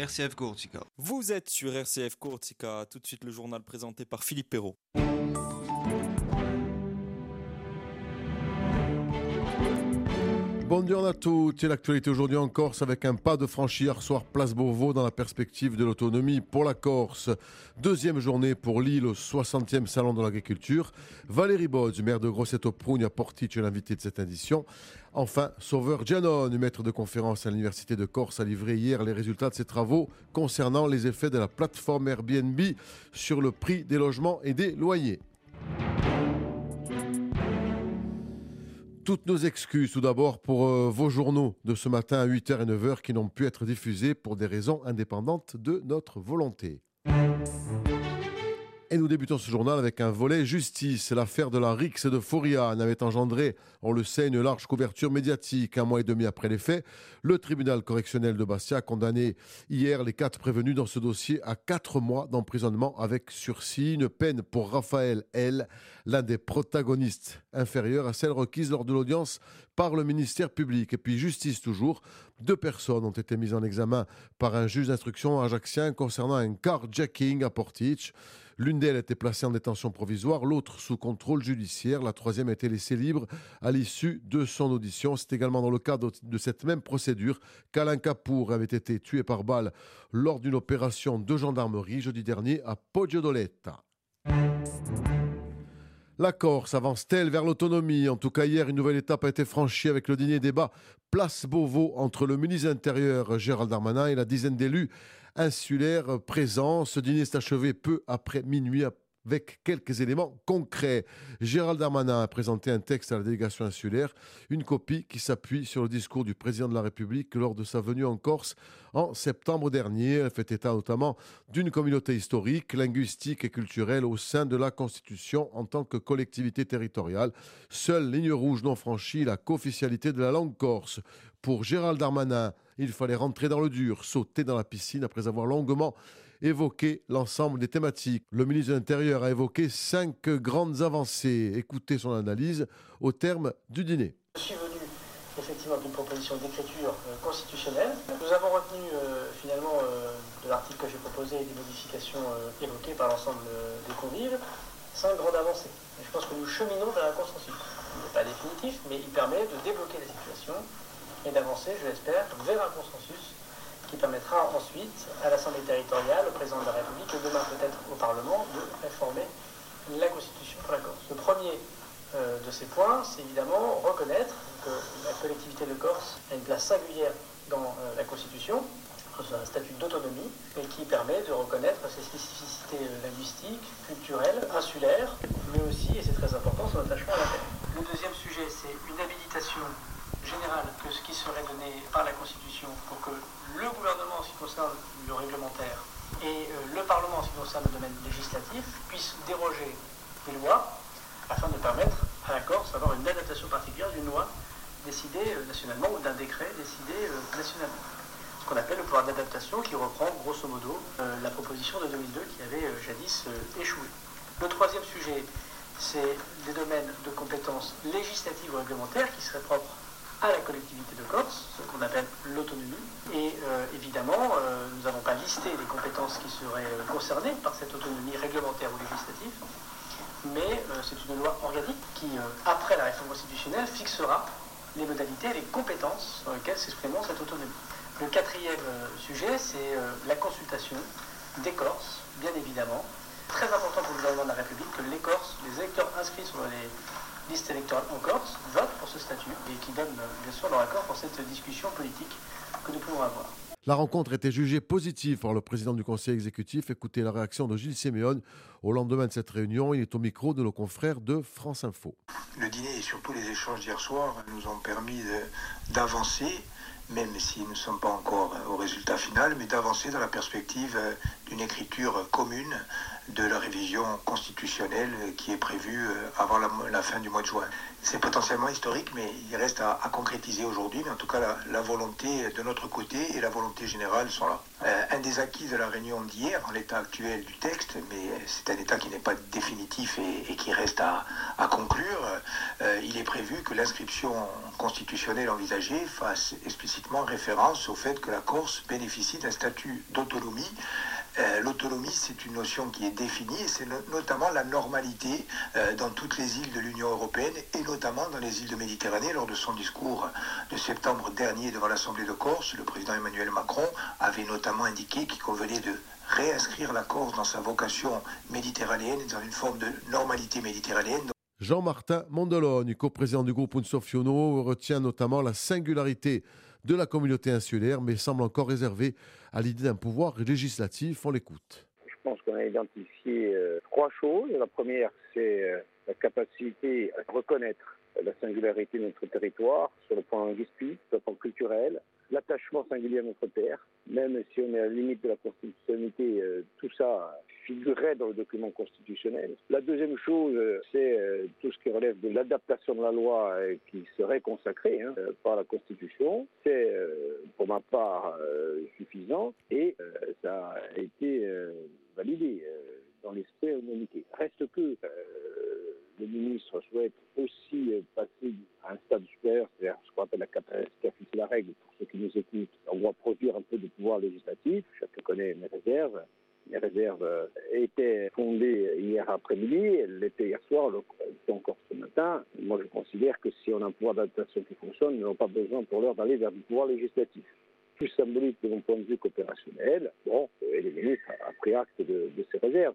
RCF Corsica. Vous êtes sur RCF Corsica, tout de suite le journal présenté par Philippe Perrault. Bonjour à tous. L'actualité aujourd'hui en Corse avec un pas de franchi hier soir place Beauvau dans la perspective de l'autonomie pour la Corse. Deuxième journée pour l'île au 60e salon de l'agriculture. Valérie Bodge, maire de Grosseto Prugna Portici, est l'invité de cette édition. Enfin, Sauveur Gianon, maître de conférence à l'Université de Corse, a livré hier les résultats de ses travaux concernant les effets de la plateforme Airbnb sur le prix des logements et des loyers. Toutes nos excuses tout d'abord pour euh, vos journaux de ce matin à 8h et 9h qui n'ont pu être diffusés pour des raisons indépendantes de notre volonté. Et nous débutons ce journal avec un volet justice. L'affaire de la Rix de Foria avait engendré, on le sait, une large couverture médiatique. Un mois et demi après les faits, le tribunal correctionnel de Bastia a condamné hier les quatre prévenus dans ce dossier à quatre mois d'emprisonnement avec sursis. Une peine pour Raphaël L, l'un des protagonistes, inférieure à celle requise lors de l'audience par le ministère public. Et puis justice toujours, deux personnes ont été mises en examen par un juge d'instruction ajaxien concernant un carjacking à Portich. L'une d'elles était placée en détention provisoire, l'autre sous contrôle judiciaire. La troisième a été laissée libre à l'issue de son audition. C'est également dans le cadre de cette même procédure qu'Alain Capour avait été tué par balle lors d'une opération de gendarmerie jeudi dernier à Poggiodoletta. La Corse avance-t-elle vers l'autonomie? En tout cas, hier, une nouvelle étape a été franchie avec le dîner débat Place Beauvau entre le ministre intérieur Gérald Darmanin et la dizaine d'élus insulaires présents. Ce dîner s'est achevé peu après minuit avec quelques éléments concrets. Gérald Darmanin a présenté un texte à la délégation insulaire, une copie qui s'appuie sur le discours du président de la République lors de sa venue en Corse en septembre dernier. Elle fait état notamment d'une communauté historique, linguistique et culturelle au sein de la Constitution en tant que collectivité territoriale. Seule ligne rouge non franchie, la co-officialité de la langue corse. Pour Gérald Darmanin, il fallait rentrer dans le dur, sauter dans la piscine après avoir longuement évoqué l'ensemble des thématiques. Le ministre de l'Intérieur a évoqué cinq grandes avancées. Écoutez son analyse au terme du dîner. Je suis venu effectivement d'une proposition d'écriture euh, constitutionnelle. Nous avons retenu euh, finalement euh, de l'article que j'ai proposé des modifications évoquées par l'ensemble des convives cinq grandes avancées. Et je pense que nous cheminons vers un consensus. Il n'est pas définitif, mais il permet de débloquer la situation et d'avancer, je l'espère, vers un consensus qui permettra ensuite à l'Assemblée territoriale, au président de la République et demain peut-être au Parlement de réformer la Constitution pour la Corse. Le premier euh, de ces points, c'est évidemment reconnaître que la collectivité de Corse a une place singulière dans euh, la Constitution, un statut d'autonomie, et qui permet de reconnaître ses spécificités euh, linguistiques, culturelles, insulaires, mais aussi, et c'est très important, son attachement à la terre. Le deuxième sujet, c'est une habilitation général que ce qui serait donné par la Constitution pour que le gouvernement, en ce qui concerne le réglementaire, et euh, le Parlement, en ce qui concerne le domaine législatif, puissent déroger des lois afin de permettre à la Corse d'avoir une adaptation particulière d'une loi décidée euh, nationalement ou d'un décret décidé euh, nationalement. Ce qu'on appelle le pouvoir d'adaptation qui reprend grosso modo la proposition de 2002 qui avait jadis échoué. Le troisième sujet, c'est des domaines de compétences législatives ou réglementaires qui seraient propres à la collectivité de Corse, ce qu'on appelle l'autonomie. Et euh, évidemment, euh, nous n'avons pas listé les compétences qui seraient euh, concernées par cette autonomie réglementaire ou législative, mais c'est une loi organique qui, après la réforme constitutionnelle, fixera les modalités les compétences sur lesquelles s'exprimeront cette autonomie. Le quatrième sujet, c'est la consultation des Corses, bien évidemment. Très important pour le gouvernement de la République que les Corses, les électeurs inscrits sur les liste électorale en Corse vote pour ce statut et qui donne bien sûr leur accord pour cette discussion politique que nous pouvons avoir. La rencontre était jugée positive par le président du conseil exécutif. Écoutez la réaction de Gilles Séméon au lendemain de cette réunion. Il est au micro de nos confrères de France Info. Le dîner et surtout les échanges d'hier soir nous ont permis d'avancer, même si nous ne sommes pas encore au résultat final, mais d'avancer dans la perspective d'une écriture commune de la révision constitutionnelle qui est prévue avant la, fin du mois de juin. C'est potentiellement historique, mais il reste à, concrétiser aujourd'hui. Mais en tout cas, la, volonté de notre côté et la volonté générale sont là. un des acquis de la réunion d'hier, en l'état actuel du texte, mais c'est un état qui n'est pas définitif et, qui reste à, conclure, il est prévu que l'inscription constitutionnelle envisagée fasse explicitement référence au fait que la Corse bénéficie d'un statut d'autonomie. Euh, l'autonomie, c'est une notion qui est définie et c'est notamment la normalité euh, dans toutes les îles de l'Union européenne et notamment dans les îles de Méditerranée. Lors de son discours de septembre dernier devant l'Assemblée de Corse, le président Emmanuel Macron avait notamment indiqué qu'il convenait de réinscrire la Corse dans sa vocation méditerranéenne, dans une forme de normalité méditerranéenne. Jean-Martin Mondologne, coprésident du groupe Unsofiono, retient notamment la singularité de la communauté insulaire, mais semble encore réservé à l'idée d'un pouvoir législatif. On l'écoute. Je pense qu'on a identifié euh, trois choses. La première, c'est euh, la capacité à reconnaître la singularité de notre territoire sur le plan linguistique, sur le plan culturel, l'attachement singulier à notre terre, même si on est à la limite de la constitutionnalité, euh, tout ça figurerait dans le document constitutionnel. La deuxième chose, euh, c'est euh, tout ce qui relève de l'adaptation de la loi qui serait consacrée hein, par la Constitution. C'est, pour ma part, suffisant et ça a été validé dans l'esprit unanimité. Reste que le ministre souhaite aussi passer à un stade supérieur, c'est-à-dire ce qu'on appelle la capacité à la règle pour ceux qui nous écoutent. On doit produire un peu de pouvoir législatif. Chacun connaît mes réserves. Mes réserves étaient fondées hier après-midi, elles l'étaient hier soir, elles sont encore ce matin. Moi, je considère que si on a un pouvoir d'adaptation qui fonctionne, nous n'avons pas besoin pour l'heure d'aller vers du pouvoir législatif plus symbolique de mon point de vue qu'opérationnel. Bon, et le ministre a pris acte de, de ces réserves.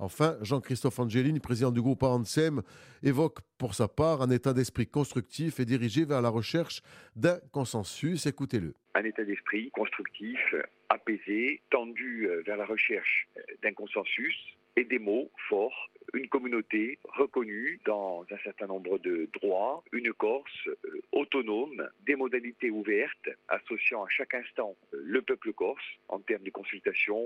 Enfin, Jean-Christophe Angelini, président du groupe ANSEM, évoque pour sa part un état d'esprit constructif et dirigé vers la recherche d'un consensus. Écoutez-le. Un état d'esprit constructif, apaisé, tendu euh, vers la recherche euh, d'un consensus et des mots forts, une communauté reconnue dans un certain nombre de droits, une Corse euh, autonome, des modalités ouvertes associant à chaque instant euh, le peuple corse en termes de consultation,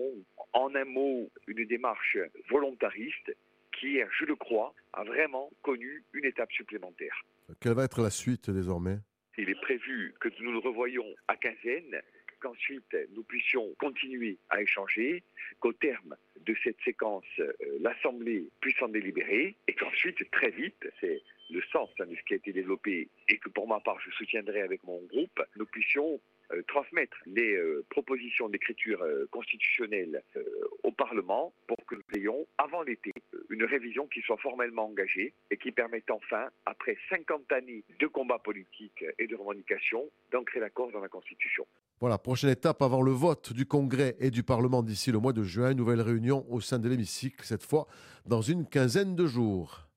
en un mot, une démarche volontariste qui, je le crois, a vraiment connu une étape supplémentaire. Quelle va être la suite désormais? Il est prévu que nous nous revoyons à quinzaine qu'ensuite nous puissions continuer à échanger, qu'au terme de cette séquence, euh, l'Assemblée puisse en délibérer, et qu'ensuite, très vite, c'est le sens hein, de ce qui a été développé, et que pour ma part, je soutiendrai avec mon groupe, nous puissions euh, transmettre les euh, propositions d'écriture constitutionnelle au Parlement pour que nous ayons, avant l'été, une révision qui soit formellement engagée et qui permette enfin, après 50 années de combat politique et de revendication, d'ancrer l'accord dans la Constitution. Voilà, prochaine étape avant le vote du Congrès et du Parlement d'ici le mois de juin. Nouvelle réunion au sein de l'hémicycle, cette fois dans une quinzaine de jours.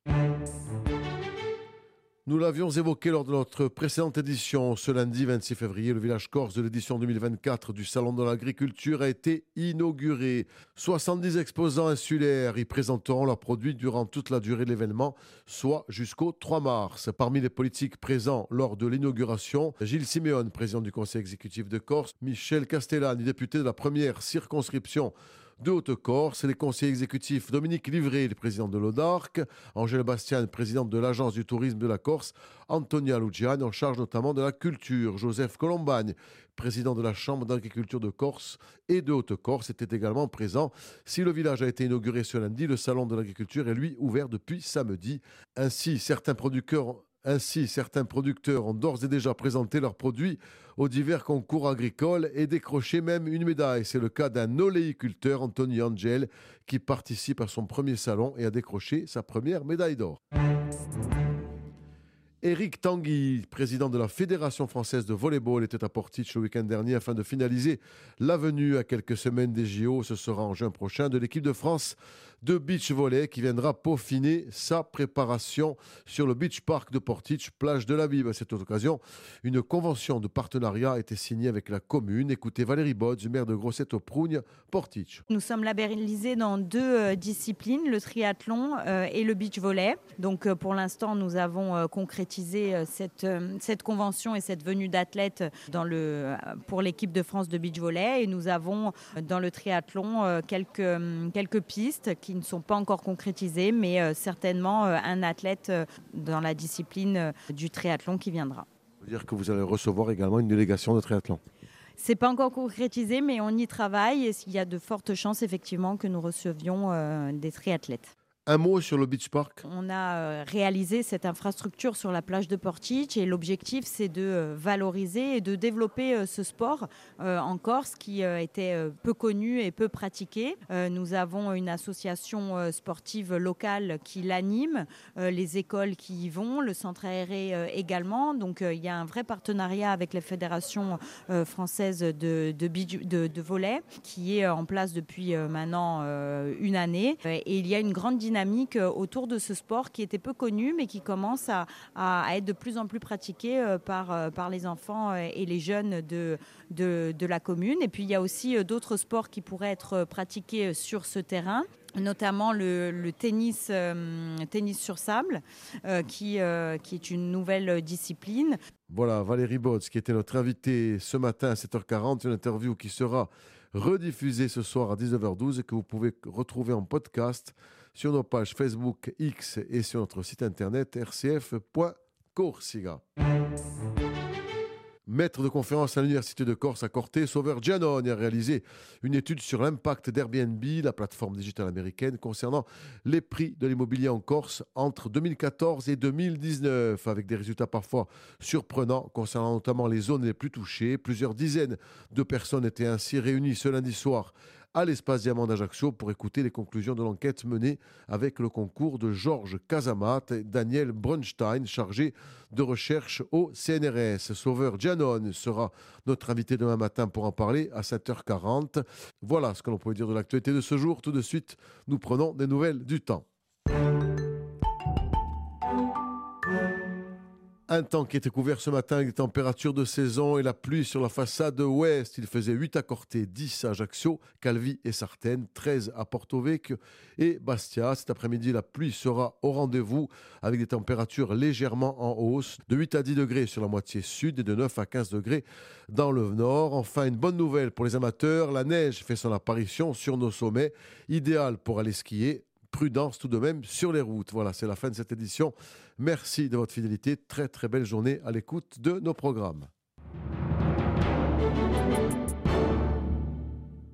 Nous l'avions évoqué lors de notre précédente édition. Ce lundi 26 février, le village corse de l'édition 2024 du Salon de l'agriculture a été inauguré. 70 exposants insulaires y présenteront leurs produits durant toute la durée de l'événement, soit jusqu'au 3 mars. Parmi les politiques présents lors de l'inauguration, Gilles Siméon, président du conseil exécutif de Corse, Michel Castellani, député de la première circonscription de Haute-Corse, les conseillers exécutifs Dominique Livré, le président de l'ODARC, Angèle Bastian, présidente de l'Agence du tourisme de la Corse, Antonia Luciani, en charge notamment de la culture, Joseph Colombagne, président de la Chambre d'agriculture de Corse et de Haute-Corse, était également présent. Si le village a été inauguré ce lundi, le salon de l'agriculture est lui ouvert depuis samedi. Ainsi, certains producteurs ainsi, certains producteurs ont d'ores et déjà présenté leurs produits aux divers concours agricoles et décroché même une médaille. C'est le cas d'un oléiculteur, Anthony Angel, qui participe à son premier salon et a décroché sa première médaille d'or. Éric Tanguy, président de la Fédération française de volleyball, était à Portich le week-end dernier afin de finaliser la venue à quelques semaines des JO. Ce sera en juin prochain de l'équipe de France de beach volley qui viendra peaufiner sa préparation sur le beach park de Portich, plage de la Bible. À cette occasion, une convention de partenariat a été signée avec la commune. Écoutez Valérie Bodz, maire de Grosseto-Prougne, Portich. Nous sommes labellisés dans deux euh, disciplines, le triathlon euh, et le beach volley. Donc euh, pour l'instant, nous avons concrétisé cette, cette convention et cette venue d'athlètes pour l'équipe de France de beach volley. Et nous avons dans le triathlon quelques, quelques pistes qui ne sont pas encore concrétisés, mais certainement un athlète dans la discipline du triathlon qui viendra. Ça veut dire que vous allez recevoir également une délégation de triathlon c'est pas encore concrétisé, mais on y travaille et il y a de fortes chances effectivement que nous recevions des triathlètes. Un mot sur le Beach Park? On a euh, réalisé cette infrastructure sur la plage de Portich et l'objectif c'est de euh, valoriser et de développer euh, ce sport en Corse qui était peu connu et peu pratiqué. Nous avons une association sportive locale qui l'anime, les écoles qui y vont, le centre aéré également. Donc il y a un vrai partenariat avec la Fédération française de, de, de volet qui est en place depuis maintenant une année et il y a une grande dynamique euh, autour de ce sport qui était peu connu, mais qui commence à, être de plus en plus pratiqué euh, par, euh, par les enfants et les jeunes de, de, la commune. Et puis il y a aussi d'autres sports qui pourraient être pratiqués sur ce terrain notamment le, tennis, tennis sur sable, qui, qui est une nouvelle discipline. Voilà, Valérie Botz, qui était notre invitée ce matin à 7h40, une interview qui sera rediffusée ce soir à 19h12 et que vous pouvez retrouver en podcast sur nos pages Facebook, X et sur notre site internet rcf.corsiga. Maître de conférence à l'Université de Corse à Corté, Sauveur Giannone a réalisé une étude sur l'impact d'Airbnb, la plateforme digitale américaine, concernant les prix de l'immobilier en Corse entre 2014 et 2019, avec des résultats parfois surprenants concernant notamment les zones les plus touchées. Plusieurs dizaines de personnes étaient ainsi réunies ce lundi soir à l'espace Diamant d'Ajaccio pour écouter les conclusions de l'enquête menée avec le concours de Georges Casamat et Daniel Brunstein, chargé de recherche au CNRS. Sauveur Gianon sera notre invité demain matin pour en parler à 7h40. Voilà ce que l'on peut dire de l'actualité de ce jour. Tout de suite, nous prenons des nouvelles du temps. Un temps qui était couvert ce matin avec des températures de saison et la pluie sur la façade ouest. Il faisait 8 à Corté, 10 à Ajaccio, Calvi et Sartène, 13 à Porto Vecchio et Bastia. Cet après-midi, la pluie sera au rendez-vous avec des températures légèrement en hausse, de 8 à 10 degrés sur la moitié sud et de 9 à 15 degrés dans le nord. Enfin, une bonne nouvelle pour les amateurs, la neige fait son apparition sur nos sommets, idéal pour aller skier prudence tout de même sur les routes. Voilà, c'est la fin de cette édition. Merci de votre fidélité. Très très belle journée à l'écoute de nos programmes.